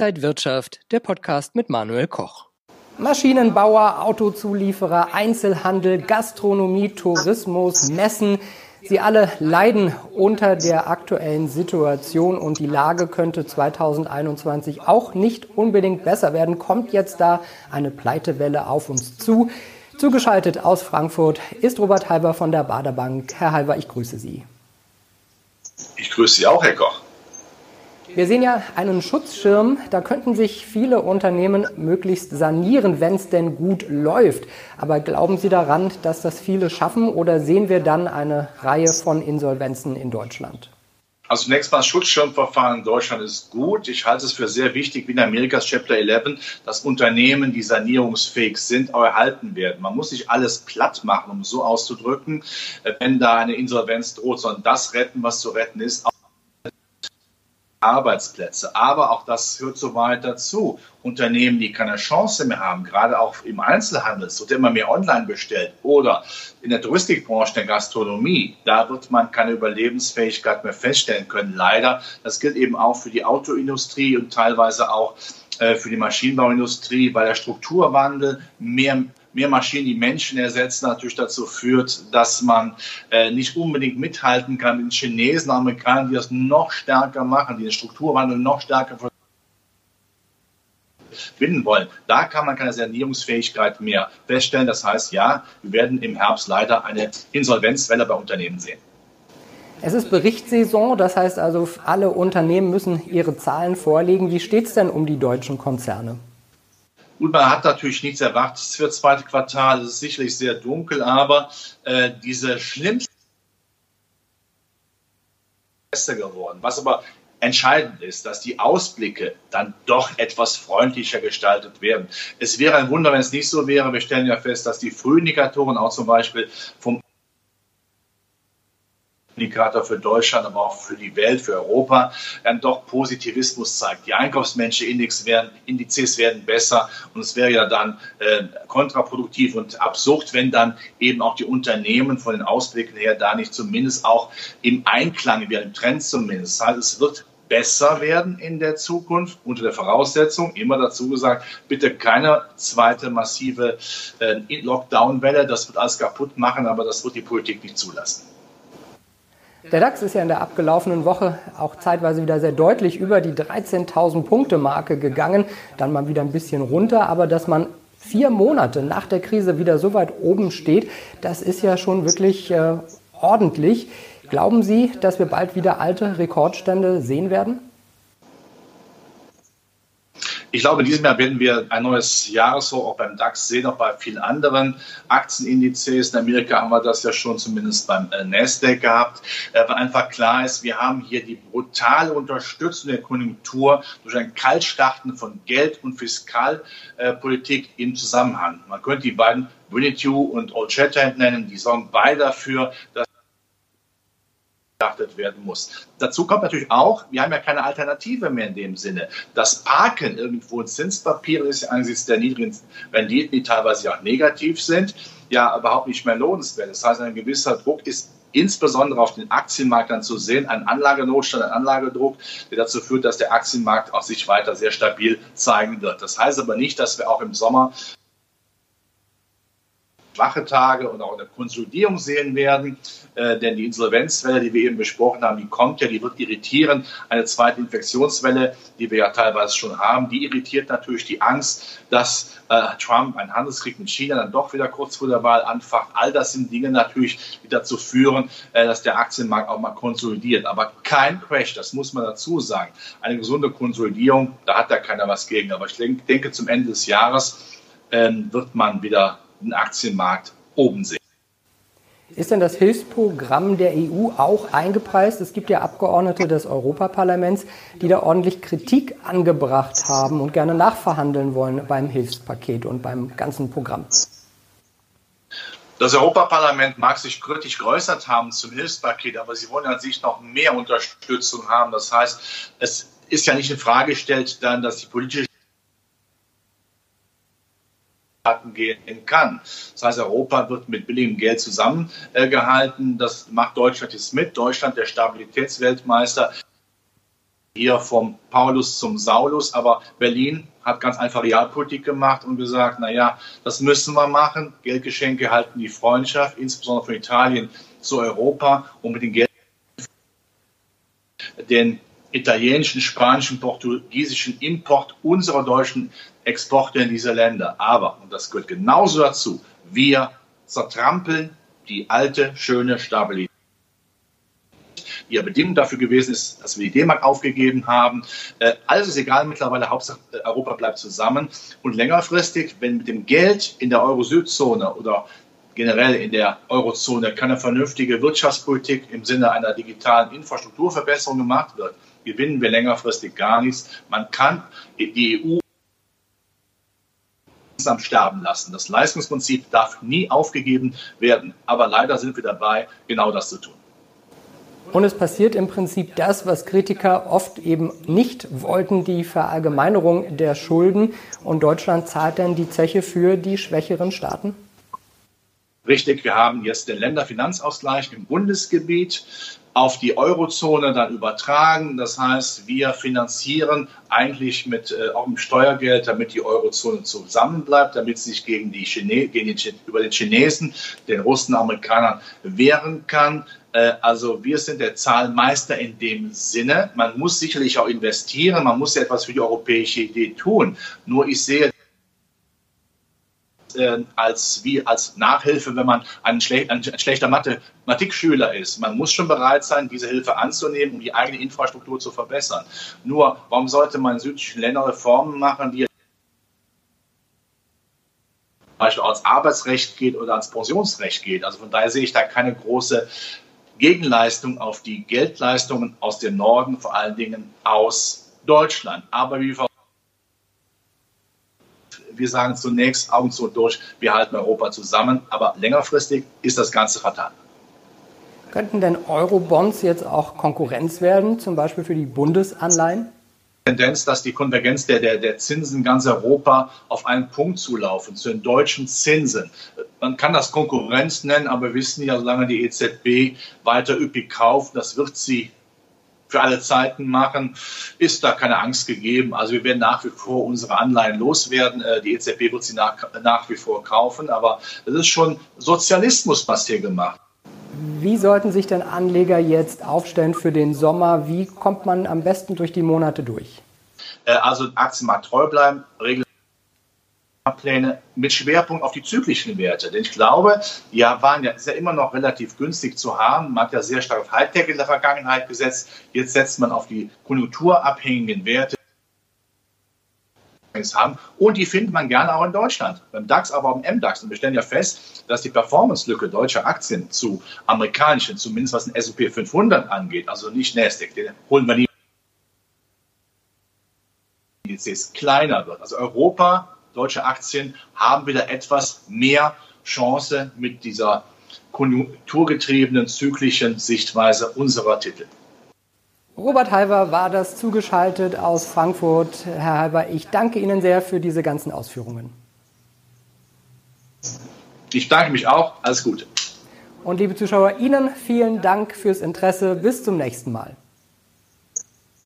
Inside Wirtschaft, der Podcast mit Manuel Koch. Maschinenbauer, Autozulieferer, Einzelhandel, Gastronomie, Tourismus, Messen. Sie alle leiden unter der aktuellen Situation und die Lage könnte 2021 auch nicht unbedingt besser werden. Kommt jetzt da eine Pleitewelle auf uns zu? Zugeschaltet aus Frankfurt ist Robert Halber von der Baderbank. Herr Halber, ich grüße Sie. Ich grüße Sie auch, Herr Koch. Wir sehen ja einen Schutzschirm, da könnten sich viele Unternehmen möglichst sanieren, wenn es denn gut läuft. Aber glauben Sie daran, dass das viele schaffen oder sehen wir dann eine Reihe von Insolvenzen in Deutschland? Also zunächst mal das Schutzschirmverfahren in Deutschland ist gut. Ich halte es für sehr wichtig, wie in Amerikas Chapter 11, dass Unternehmen, die sanierungsfähig sind, auch erhalten werden. Man muss nicht alles platt machen, um es so auszudrücken, wenn da eine Insolvenz droht, sondern das retten, was zu retten ist. Arbeitsplätze. Aber auch das hört so weit dazu. Unternehmen, die keine Chance mehr haben, gerade auch im Einzelhandel, es wird immer mehr online bestellt oder in der Touristikbranche, der Gastronomie, da wird man keine Überlebensfähigkeit mehr feststellen können. Leider, das gilt eben auch für die Autoindustrie und teilweise auch äh, für die Maschinenbauindustrie, weil der Strukturwandel mehr mehr Maschinen, die Menschen ersetzen, natürlich dazu führt, dass man äh, nicht unbedingt mithalten kann mit den Chinesen, Amerikanern, die das noch stärker machen, die den Strukturwandel noch stärker binden wollen. Da kann man keine Sanierungsfähigkeit mehr feststellen. Das heißt, ja, wir werden im Herbst leider eine Insolvenzwelle bei Unternehmen sehen. Es ist Berichtssaison, das heißt also, alle Unternehmen müssen ihre Zahlen vorlegen. Wie steht es denn um die deutschen Konzerne? Gut, man hat natürlich nichts erwartet für das zweite Quartal. Es ist sicherlich sehr dunkel, aber äh, diese schlimmste geworden. Was aber entscheidend ist, dass die Ausblicke dann doch etwas freundlicher gestaltet werden. Es wäre ein Wunder, wenn es nicht so wäre. Wir stellen ja fest, dass die Frühindikatoren auch zum Beispiel vom Indikator für Deutschland, aber auch für die Welt, für Europa, dann doch Positivismus zeigt. Die Einkaufsmenschenindex werden, Indizes werden besser und es wäre ja dann äh, kontraproduktiv und absurd, wenn dann eben auch die Unternehmen von den Ausblicken her da nicht zumindest auch im Einklang wären, im Trend zumindest. Das heißt, es wird besser werden in der Zukunft, unter der Voraussetzung, immer dazu gesagt, bitte keine zweite massive äh, Lockdown-Welle, das wird alles kaputt machen, aber das wird die Politik nicht zulassen. Der DAX ist ja in der abgelaufenen Woche auch zeitweise wieder sehr deutlich über die 13.000 Punkte Marke gegangen, dann mal wieder ein bisschen runter, aber dass man vier Monate nach der Krise wieder so weit oben steht, das ist ja schon wirklich äh, ordentlich. Glauben Sie, dass wir bald wieder alte Rekordstände sehen werden? Ich glaube, in diesem Jahr werden wir ein neues Jahreshoch auch beim DAX sehen, auch bei vielen anderen Aktienindizes. In Amerika haben wir das ja schon zumindest beim äh, Nasdaq gehabt, äh, weil einfach klar ist, wir haben hier die brutale Unterstützung der Konjunktur durch ein Kaltstarten von Geld- und Fiskalpolitik im Zusammenhang. Man könnte die beiden Winnetou und Old Shatterhand nennen, die sorgen beide dafür, dass beachtet werden muss. Dazu kommt natürlich auch, wir haben ja keine Alternative mehr in dem Sinne. Das Parken irgendwo in Zinspapieren ist angesichts der niedrigen Renditen, die teilweise auch negativ sind, ja überhaupt nicht mehr lohnenswert. Das heißt, ein gewisser Druck ist insbesondere auf den Aktienmarkt dann zu sehen, ein Anlagenotstand, ein Anlagedruck, der dazu führt, dass der Aktienmarkt auch sich weiter sehr stabil zeigen wird. Das heißt aber nicht, dass wir auch im Sommer schwache Tage und auch eine Konsolidierung sehen werden. Äh, denn die Insolvenzwelle, die wir eben besprochen haben, die kommt ja, die wird irritieren. Eine zweite Infektionswelle, die wir ja teilweise schon haben, die irritiert natürlich die Angst, dass äh, Trump einen Handelskrieg mit China dann doch wieder kurz vor der Wahl anfacht. All das sind Dinge natürlich, die dazu führen, äh, dass der Aktienmarkt auch mal konsolidiert. Aber kein Crash, das muss man dazu sagen. Eine gesunde Konsolidierung, da hat ja keiner was gegen. Aber ich denke, zum Ende des Jahres ähm, wird man wieder den Aktienmarkt oben sehen. Ist denn das Hilfsprogramm der EU auch eingepreist? Es gibt ja Abgeordnete des Europaparlaments, die da ordentlich Kritik angebracht haben und gerne nachverhandeln wollen beim Hilfspaket und beim ganzen Programm. Das Europaparlament mag sich kritisch geäußert haben zum Hilfspaket, aber sie wollen an sich noch mehr Unterstützung haben. Das heißt, es ist ja nicht in Frage gestellt, dann, dass die politische gehen kann. Das heißt, Europa wird mit billigem Geld zusammengehalten. Das macht Deutschland jetzt mit. Deutschland, der Stabilitätsweltmeister, hier vom Paulus zum Saulus, aber Berlin hat ganz einfach Realpolitik gemacht und gesagt, naja, das müssen wir machen. Geldgeschenke halten die Freundschaft, insbesondere von Italien zu Europa und mit den Geld den italienischen, spanischen, portugiesischen Import unserer deutschen Exporte in diese Länder. Aber, und das gehört genauso dazu, wir zertrampeln die alte, schöne Stabilität die ja Bedingung dafür gewesen ist, dass wir die D-Mark aufgegeben haben. Äh, alles ist egal mittlerweile, Hauptsache äh, Europa bleibt zusammen. Und längerfristig, wenn mit dem Geld in der Euro-Süd-Zone oder generell in der Eurozone keine vernünftige Wirtschaftspolitik im Sinne einer digitalen Infrastrukturverbesserung gemacht wird, gewinnen wir längerfristig gar nichts. Man kann die EU am sterben lassen. Das Leistungsprinzip darf nie aufgegeben werden. Aber leider sind wir dabei, genau das zu tun. Und es passiert im Prinzip das, was Kritiker oft eben nicht wollten, die Verallgemeinerung der Schulden. Und Deutschland zahlt dann die Zeche für die schwächeren Staaten? Richtig, wir haben jetzt den Länderfinanzausgleich im Bundesgebiet auf die Eurozone dann übertragen. Das heißt, wir finanzieren eigentlich mit äh, auch im Steuergeld, damit die Eurozone zusammenbleibt, damit sie sich gegen die Chine gegen den, über den Chinesen, den Russen, Amerikanern wehren kann. Äh, also wir sind der Zahlmeister in dem Sinne. Man muss sicherlich auch investieren, man muss etwas für die europäische Idee tun. Nur ich sehe äh, als wie als Nachhilfe, wenn man ein, schle ein schlechter Mathematikschüler ist. Man muss schon bereit sein, diese Hilfe anzunehmen, um die eigene Infrastruktur zu verbessern. Nur, warum sollte man in südlichen Ländern Reformen machen, die Beispiel ans Arbeitsrecht geht oder ans Pensionsrecht geht. Also von daher sehe ich da keine große Gegenleistung auf die Geldleistungen aus dem Norden, vor allen Dingen aus Deutschland. Aber wie wir sagen zunächst Augen zu und durch, wir halten Europa zusammen, aber längerfristig ist das Ganze fatal. Könnten denn Eurobonds jetzt auch Konkurrenz werden, zum Beispiel für die Bundesanleihen? Tendenz, dass die Konvergenz der, der, der Zinsen in ganz Europa auf einen Punkt zulaufen, zu den deutschen Zinsen. Man kann das Konkurrenz nennen, aber wir wissen ja, solange die EZB weiter üppig kauft, das wird sie für alle Zeiten machen, ist da keine Angst gegeben. Also wir werden nach wie vor unsere Anleihen loswerden. Äh, die EZB wird sie nach, nach wie vor kaufen, aber das ist schon Sozialismus, was hier gemacht wie sollten sich denn Anleger jetzt aufstellen für den Sommer? Wie kommt man am besten durch die Monate durch? Äh, also Aktienmarkt treu bleiben, regelmäßig Pläne mit Schwerpunkt auf die zyklischen Werte. Denn ich glaube, die waren ja, ist ja immer noch relativ günstig zu haben. Man hat ja sehr stark auf Hightech in der Vergangenheit gesetzt. Jetzt setzt man auf die konjunkturabhängigen Werte haben. Und die findet man gerne auch in Deutschland, beim DAX, aber auch im MDAX. Und wir stellen ja fest, dass die Performance-Lücke deutscher Aktien zu amerikanischen, zumindest was den S&P 500 angeht, also nicht Nasdaq, den holen wir nie Indizes kleiner wird. Also Europa, deutsche Aktien haben wieder etwas mehr Chance mit dieser konjunkturgetriebenen, zyklischen Sichtweise unserer Titel. Robert Halver war das zugeschaltet aus Frankfurt. Herr Halver, ich danke Ihnen sehr für diese ganzen Ausführungen. Ich danke mich auch. Alles Gute. Und liebe Zuschauer, Ihnen vielen Dank fürs Interesse. Bis zum nächsten Mal.